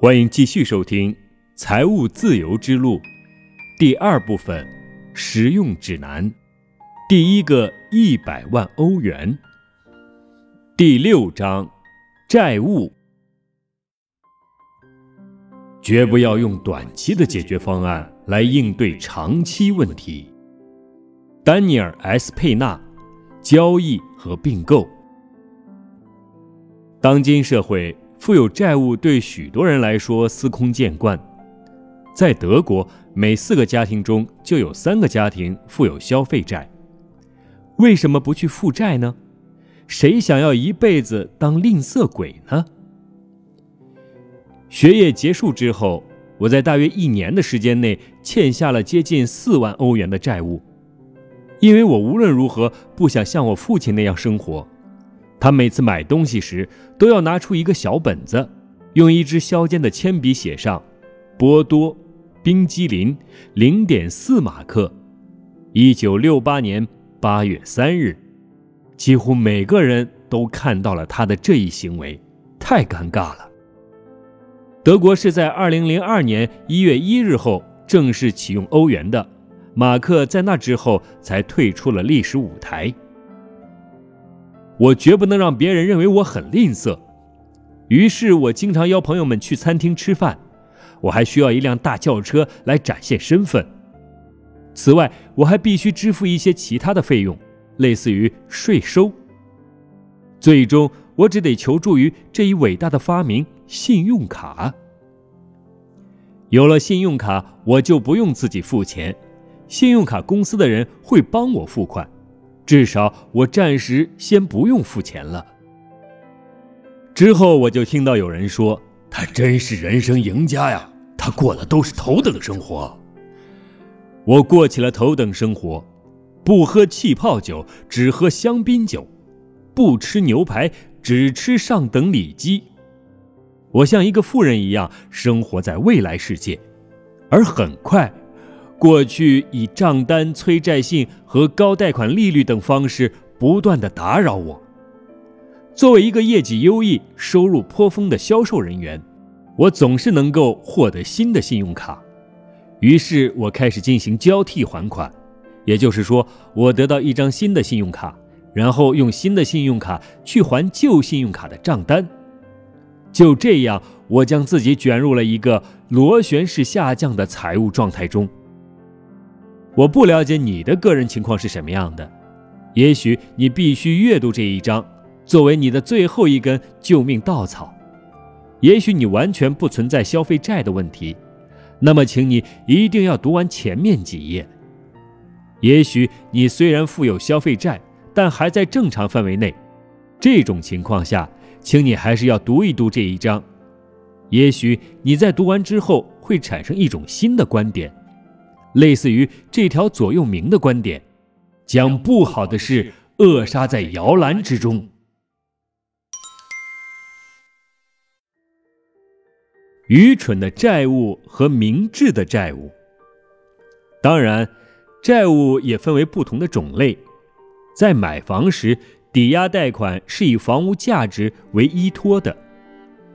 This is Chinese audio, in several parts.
欢迎继续收听《财务自由之路》第二部分实用指南，第一个一百万欧元，第六章债务。绝不要用短期的解决方案来应对长期问题。丹尼尔 ·S. 佩纳，交易和并购。当今社会。负有债务对许多人来说司空见惯，在德国，每四个家庭中就有三个家庭负有消费债。为什么不去负债呢？谁想要一辈子当吝啬鬼呢？学业结束之后，我在大约一年的时间内欠下了接近四万欧元的债务，因为我无论如何不想像我父亲那样生活。他每次买东西时都要拿出一个小本子，用一支削尖的铅笔写上“波多冰激凌零点四马克，一九六八年八月三日”。几乎每个人都看到了他的这一行为，太尴尬了。德国是在二零零二年一月一日后正式启用欧元的，马克在那之后才退出了历史舞台。我绝不能让别人认为我很吝啬，于是我经常邀朋友们去餐厅吃饭。我还需要一辆大轿车来展现身份。此外，我还必须支付一些其他的费用，类似于税收。最终，我只得求助于这一伟大的发明——信用卡。有了信用卡，我就不用自己付钱，信用卡公司的人会帮我付款。至少我暂时先不用付钱了。之后我就听到有人说：“他真是人生赢家呀，他过的都是头等生活。”我过起了头等生活，不喝气泡酒，只喝香槟酒；不吃牛排，只吃上等里脊。我像一个富人一样生活在未来世界，而很快。过去以账单、催债信和高贷款利率等方式不断的打扰我。作为一个业绩优异、收入颇丰的销售人员，我总是能够获得新的信用卡。于是我开始进行交替还款，也就是说，我得到一张新的信用卡，然后用新的信用卡去还旧信用卡的账单。就这样，我将自己卷入了一个螺旋式下降的财务状态中。我不了解你的个人情况是什么样的，也许你必须阅读这一章，作为你的最后一根救命稻草。也许你完全不存在消费债的问题，那么请你一定要读完前面几页。也许你虽然负有消费债，但还在正常范围内，这种情况下，请你还是要读一读这一章。也许你在读完之后会产生一种新的观点。类似于这条左右铭的观点，将不好的事扼杀在摇篮之中。愚蠢的债务和明智的债务。当然，债务也分为不同的种类。在买房时，抵押贷款是以房屋价值为依托的，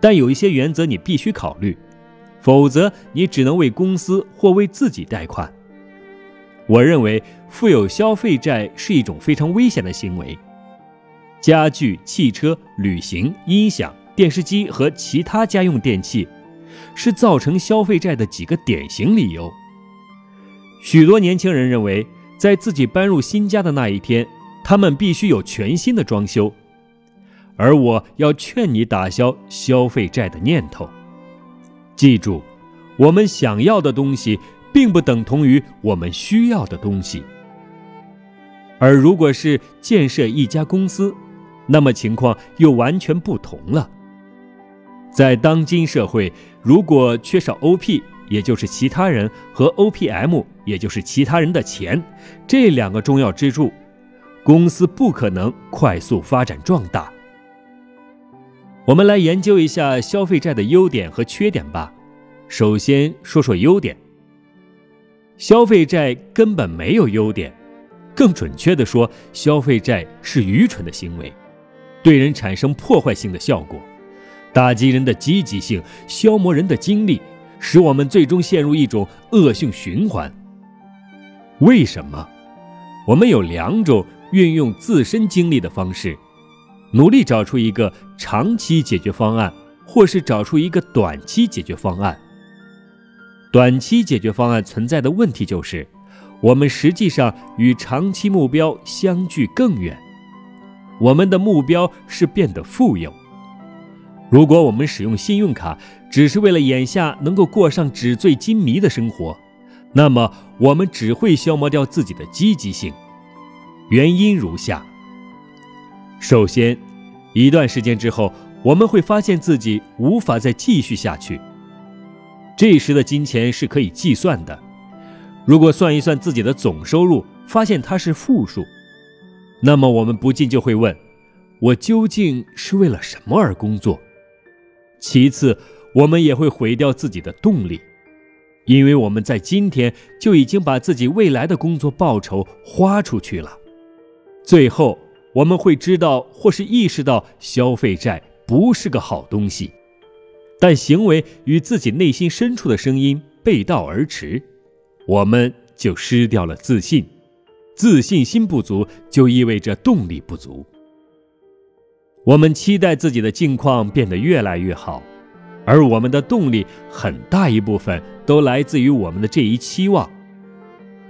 但有一些原则你必须考虑。否则，你只能为公司或为自己贷款。我认为，负有消费债是一种非常危险的行为。家具、汽车、旅行、音响、电视机和其他家用电器，是造成消费债的几个典型理由。许多年轻人认为，在自己搬入新家的那一天，他们必须有全新的装修，而我要劝你打消消费债的念头。记住，我们想要的东西并不等同于我们需要的东西。而如果是建设一家公司，那么情况又完全不同了。在当今社会，如果缺少 OP，也就是其他人和 OPM，也就是其他人的钱这两个重要支柱，公司不可能快速发展壮大。我们来研究一下消费债的优点和缺点吧。首先说说优点。消费债根本没有优点，更准确地说，消费债是愚蠢的行为，对人产生破坏性的效果。打击人的积极性，消磨人的精力，使我们最终陷入一种恶性循环。为什么？我们有两种运用自身精力的方式，努力找出一个长期解决方案，或是找出一个短期解决方案。短期解决方案存在的问题就是，我们实际上与长期目标相距更远。我们的目标是变得富有。如果我们使用信用卡只是为了眼下能够过上纸醉金迷的生活，那么我们只会消磨掉自己的积极性。原因如下：首先，一段时间之后，我们会发现自己无法再继续下去。这时的金钱是可以计算的。如果算一算自己的总收入，发现它是负数。那么我们不禁就会问：我究竟是为了什么而工作？其次，我们也会毁掉自己的动力，因为我们在今天就已经把自己未来的工作报酬花出去了。最后，我们会知道或是意识到消费债不是个好东西，但行为与自己内心深处的声音背道而驰，我们就失掉了自信。自信心不足就意味着动力不足。我们期待自己的境况变得越来越好，而我们的动力很大一部分都来自于我们的这一期望。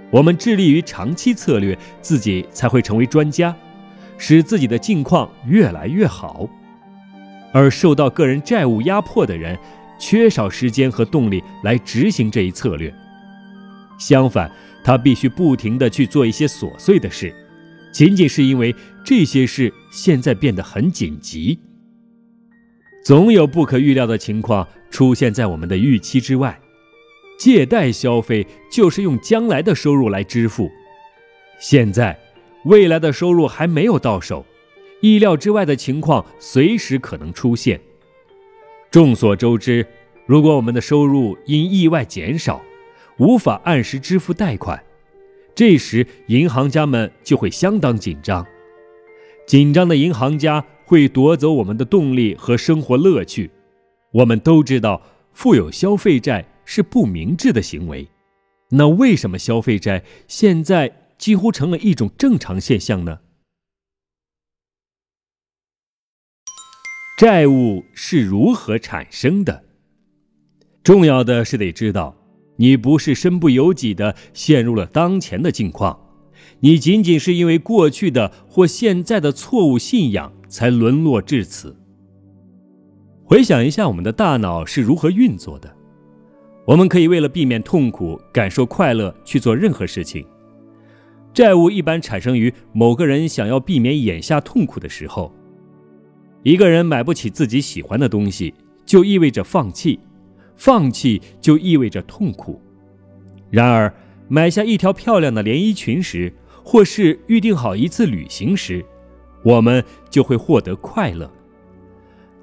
我们致力于长期策略，自己才会成为专家，使自己的境况越来越好。而受到个人债务压迫的人，缺少时间和动力来执行这一策略。相反，他必须不停地去做一些琐碎的事，仅仅是因为这些事现在变得很紧急。总有不可预料的情况出现在我们的预期之外。借贷消费就是用将来的收入来支付，现在未来的收入还没有到手，意料之外的情况随时可能出现。众所周知，如果我们的收入因意外减少，无法按时支付贷款，这时银行家们就会相当紧张。紧张的银行家会夺走我们的动力和生活乐趣。我们都知道，负有消费债是不明智的行为。那为什么消费债现在几乎成了一种正常现象呢？债务是如何产生的？重要的是得知道。你不是身不由己的陷入了当前的境况，你仅仅是因为过去的或现在的错误信仰才沦落至此。回想一下，我们的大脑是如何运作的？我们可以为了避免痛苦，感受快乐去做任何事情。债务一般产生于某个人想要避免眼下痛苦的时候。一个人买不起自己喜欢的东西，就意味着放弃。放弃就意味着痛苦。然而，买下一条漂亮的连衣裙时，或是预定好一次旅行时，我们就会获得快乐。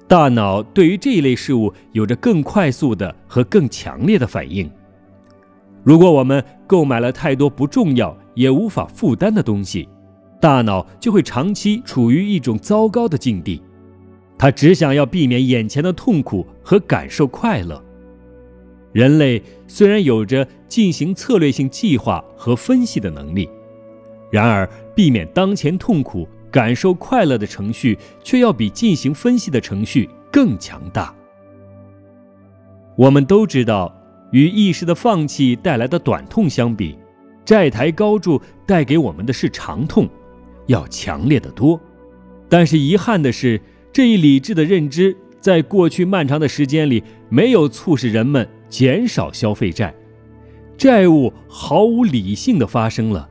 大脑对于这一类事物有着更快速的和更强烈的反应。如果我们购买了太多不重要也无法负担的东西，大脑就会长期处于一种糟糕的境地。他只想要避免眼前的痛苦和感受快乐。人类虽然有着进行策略性计划和分析的能力，然而避免当前痛苦、感受快乐的程序却要比进行分析的程序更强大。我们都知道，与一时的放弃带来的短痛相比，债台高筑带给我们的是长痛，要强烈的多。但是遗憾的是，这一理智的认知在过去漫长的时间里没有促使人们。减少消费债，债务毫无理性的发生了。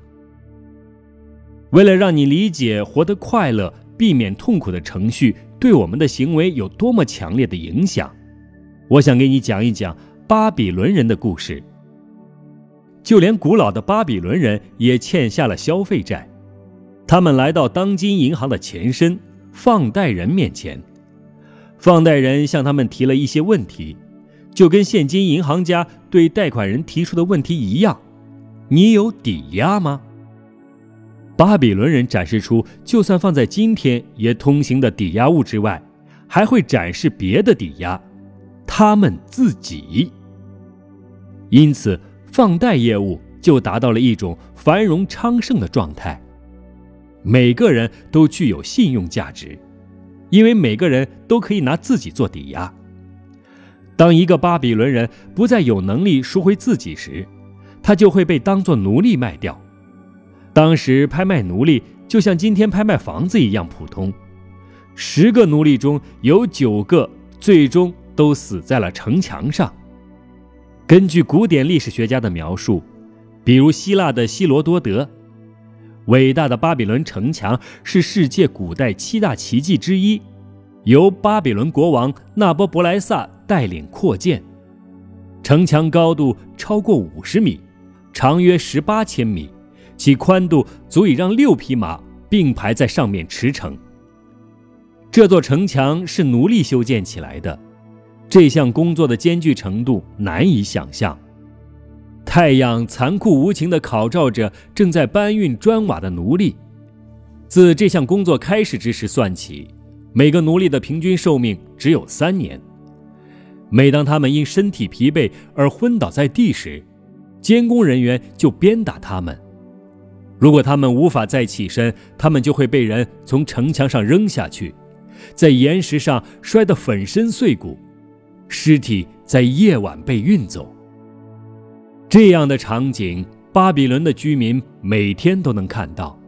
为了让你理解活得快乐、避免痛苦的程序对我们的行为有多么强烈的影响，我想给你讲一讲巴比伦人的故事。就连古老的巴比伦人也欠下了消费债，他们来到当今银行的前身——放贷人面前，放贷人向他们提了一些问题。就跟现今银行家对贷款人提出的问题一样，你有抵押吗？巴比伦人展示出，就算放在今天也通行的抵押物之外，还会展示别的抵押，他们自己。因此，放贷业务就达到了一种繁荣昌盛的状态。每个人都具有信用价值，因为每个人都可以拿自己做抵押。当一个巴比伦人不再有能力赎回自己时，他就会被当作奴隶卖掉。当时拍卖奴隶就像今天拍卖房子一样普通。十个奴隶中有九个最终都死在了城墙上。根据古典历史学家的描述，比如希腊的希罗多德，伟大的巴比伦城墙是世界古代七大奇迹之一，由巴比伦国王纳波伯莱萨带领扩建。城墙高度超过五十米，长约十八千米，其宽度足以让六匹马并排在上面驰骋。这座城墙是奴隶修建起来的，这项工作的艰巨程度难以想象。太阳残酷无情地烤照着正在搬运砖瓦的奴隶。自这项工作开始之时算起，每个奴隶的平均寿命只有三年。每当他们因身体疲惫而昏倒在地时，监工人员就鞭打他们。如果他们无法再起身，他们就会被人从城墙上扔下去。在岩石上摔得粉身碎骨，尸体在夜晚被运走。这样的场景，巴比伦的居民每天都能看到。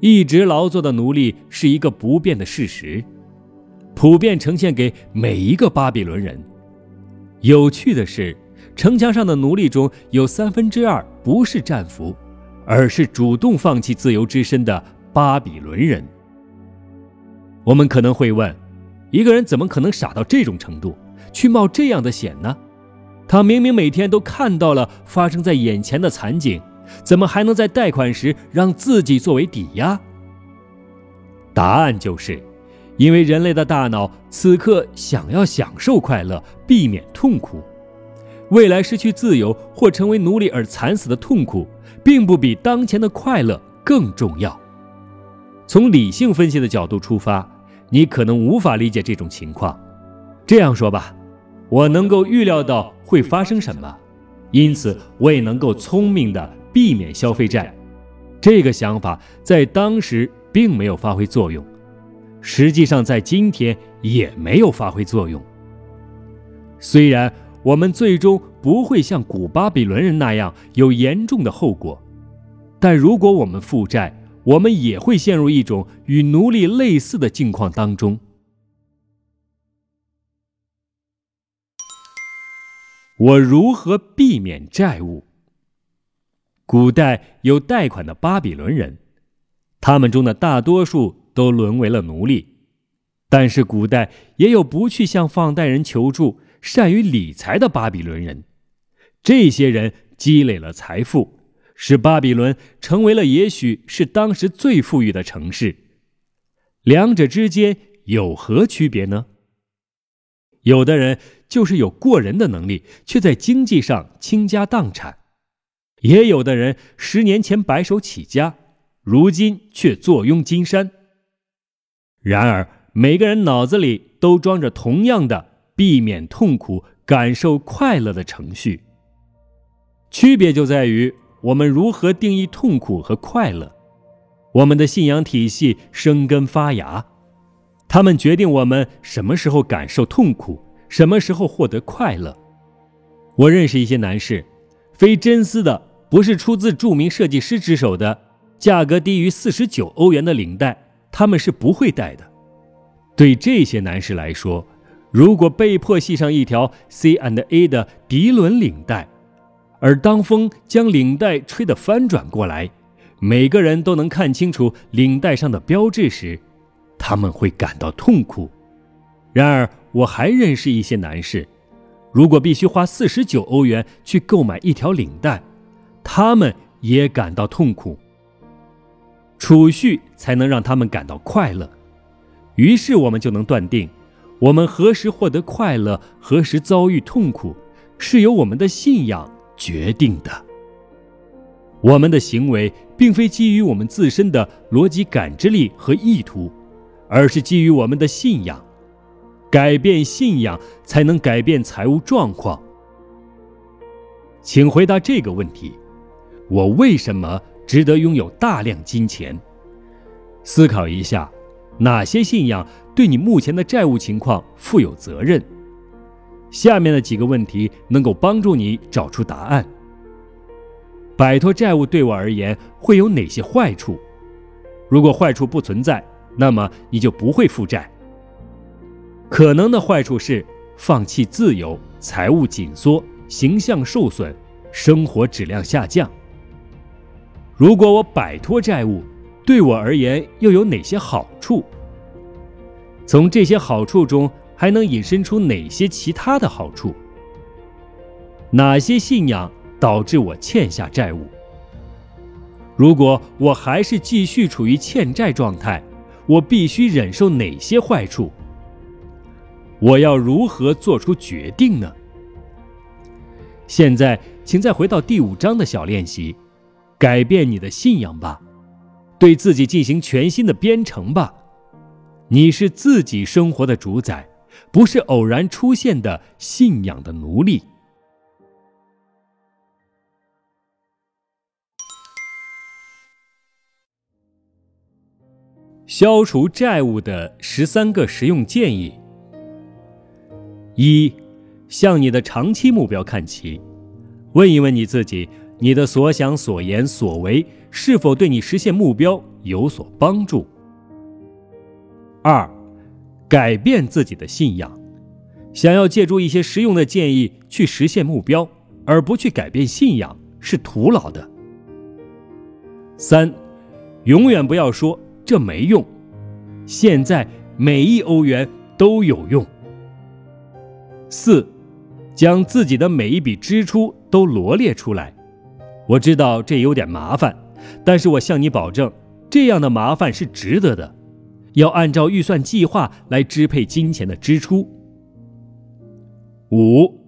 一直劳作的奴隶是一个不变的事实，普遍呈现给每一个巴比伦人。有趣的是，城墙上的奴隶中有三分之二不是战俘，而是主动放弃自由之身的巴比伦人。我们可能会问：一个人怎么可能傻到这种程度，去冒这样的险呢？他明明每天都看到了发生在眼前的惨景，怎么还能在贷款时让自己作为抵押？答案就是，因为人类的大脑此刻想要享受快乐，避免痛苦。未来失去自由或成为奴隶而惨死的痛苦，并不比当前的快乐更重要。从理性分析的角度出发。你可能无法理解这种情况。这样说吧，我能够预料到会发生什么，因此我也能够聪明的避免消费债。这个想法在当时并没有发挥作用，实际上在今天也没有发挥作用。虽然我们最终不会像古巴比伦人那样有严重的后果，但如果我们负债，我们也会陷入一种与奴隶类似的境况当中。我如何避免债务？古代有贷款的巴比伦人，他们中的大多数都沦为了奴隶，但是古代也有不去向放贷人求助、善于理财的巴比伦人，这些人积累了财富。使巴比伦成为了也许是当时最富裕的城市，两者之间有何区别呢？有的人就是有过人的能力，却在经济上倾家荡产；也有的人十年前白手起家，如今却坐拥金山。然而，每个人脑子里都装着同样的避免痛苦、感受快乐的程序，区别就在于。我们如何定义痛苦和快乐？我们的信仰体系生根发芽，他们决定我们什么时候感受痛苦，什么时候获得快乐。我认识一些男士，非真丝的，不是出自著名设计师之手的，价格低于四十九欧元的领带，他们是不会戴的。对这些男士来说，如果被迫系上一条 C and A 的涤纶领带，而当风将领带吹得翻转过来，每个人都能看清楚领带上的标志时，他们会感到痛苦。然而，我还认识一些男士，如果必须花四十九欧元去购买一条领带，他们也感到痛苦。储蓄才能让他们感到快乐。于是，我们就能断定，我们何时获得快乐，何时遭遇痛苦，是由我们的信仰。决定的，我们的行为并非基于我们自身的逻辑感知力和意图，而是基于我们的信仰。改变信仰才能改变财务状况。请回答这个问题：我为什么值得拥有大量金钱？思考一下，哪些信仰对你目前的债务情况负有责任？下面的几个问题能够帮助你找出答案。摆脱债务对我而言会有哪些坏处？如果坏处不存在，那么你就不会负债。可能的坏处是放弃自由、财务紧缩、形象受损、生活质量下降。如果我摆脱债务，对我而言又有哪些好处？从这些好处中还能引申出哪些其他的好处？哪些信仰？导致我欠下债务。如果我还是继续处于欠债状态，我必须忍受哪些坏处？我要如何做出决定呢？现在，请再回到第五章的小练习，改变你的信仰吧，对自己进行全新的编程吧。你是自己生活的主宰，不是偶然出现的信仰的奴隶。消除债务的十三个实用建议：一、向你的长期目标看齐，问一问你自己，你的所想、所言、所为是否对你实现目标有所帮助。二、改变自己的信仰，想要借助一些实用的建议去实现目标，而不去改变信仰是徒劳的。三、永远不要说。这没用，现在每一欧元都有用。四，将自己的每一笔支出都罗列出来。我知道这有点麻烦，但是我向你保证，这样的麻烦是值得的。要按照预算计划来支配金钱的支出。五，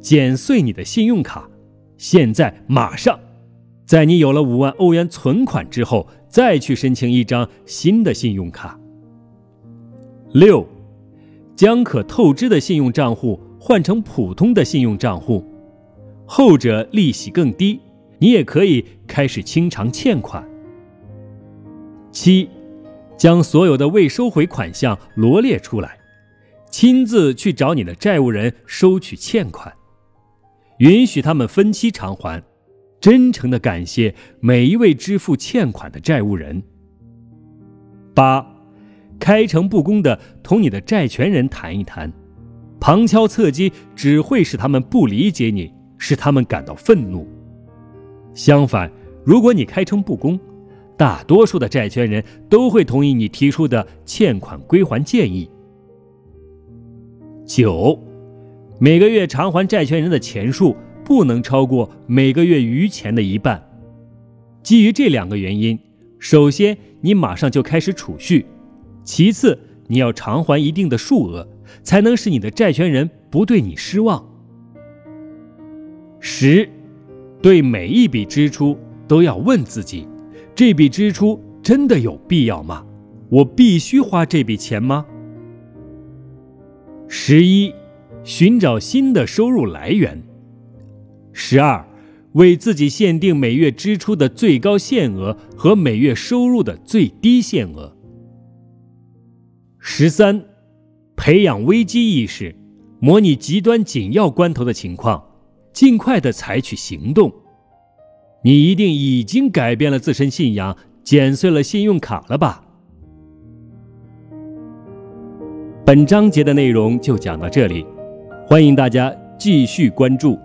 剪碎你的信用卡，现在马上，在你有了五万欧元存款之后。再去申请一张新的信用卡。六，将可透支的信用账户换成普通的信用账户，后者利息更低，你也可以开始清偿欠款。七，将所有的未收回款项罗列出来，亲自去找你的债务人收取欠款，允许他们分期偿还。真诚的感谢每一位支付欠款的债务人。八，开诚布公的同你的债权人谈一谈，旁敲侧击只会使他们不理解你，使他们感到愤怒。相反，如果你开诚布公，大多数的债权人都会同意你提出的欠款归还建议。九，每个月偿还债权人的钱数。不能超过每个月余钱的一半。基于这两个原因，首先你马上就开始储蓄，其次你要偿还一定的数额，才能使你的债权人不对你失望。十，对每一笔支出都要问自己：这笔支出真的有必要吗？我必须花这笔钱吗？十一，寻找新的收入来源。十二，为自己限定每月支出的最高限额和每月收入的最低限额。十三，培养危机意识，模拟极端紧要关头的情况，尽快的采取行动。你一定已经改变了自身信仰，剪碎了信用卡了吧？本章节的内容就讲到这里，欢迎大家继续关注。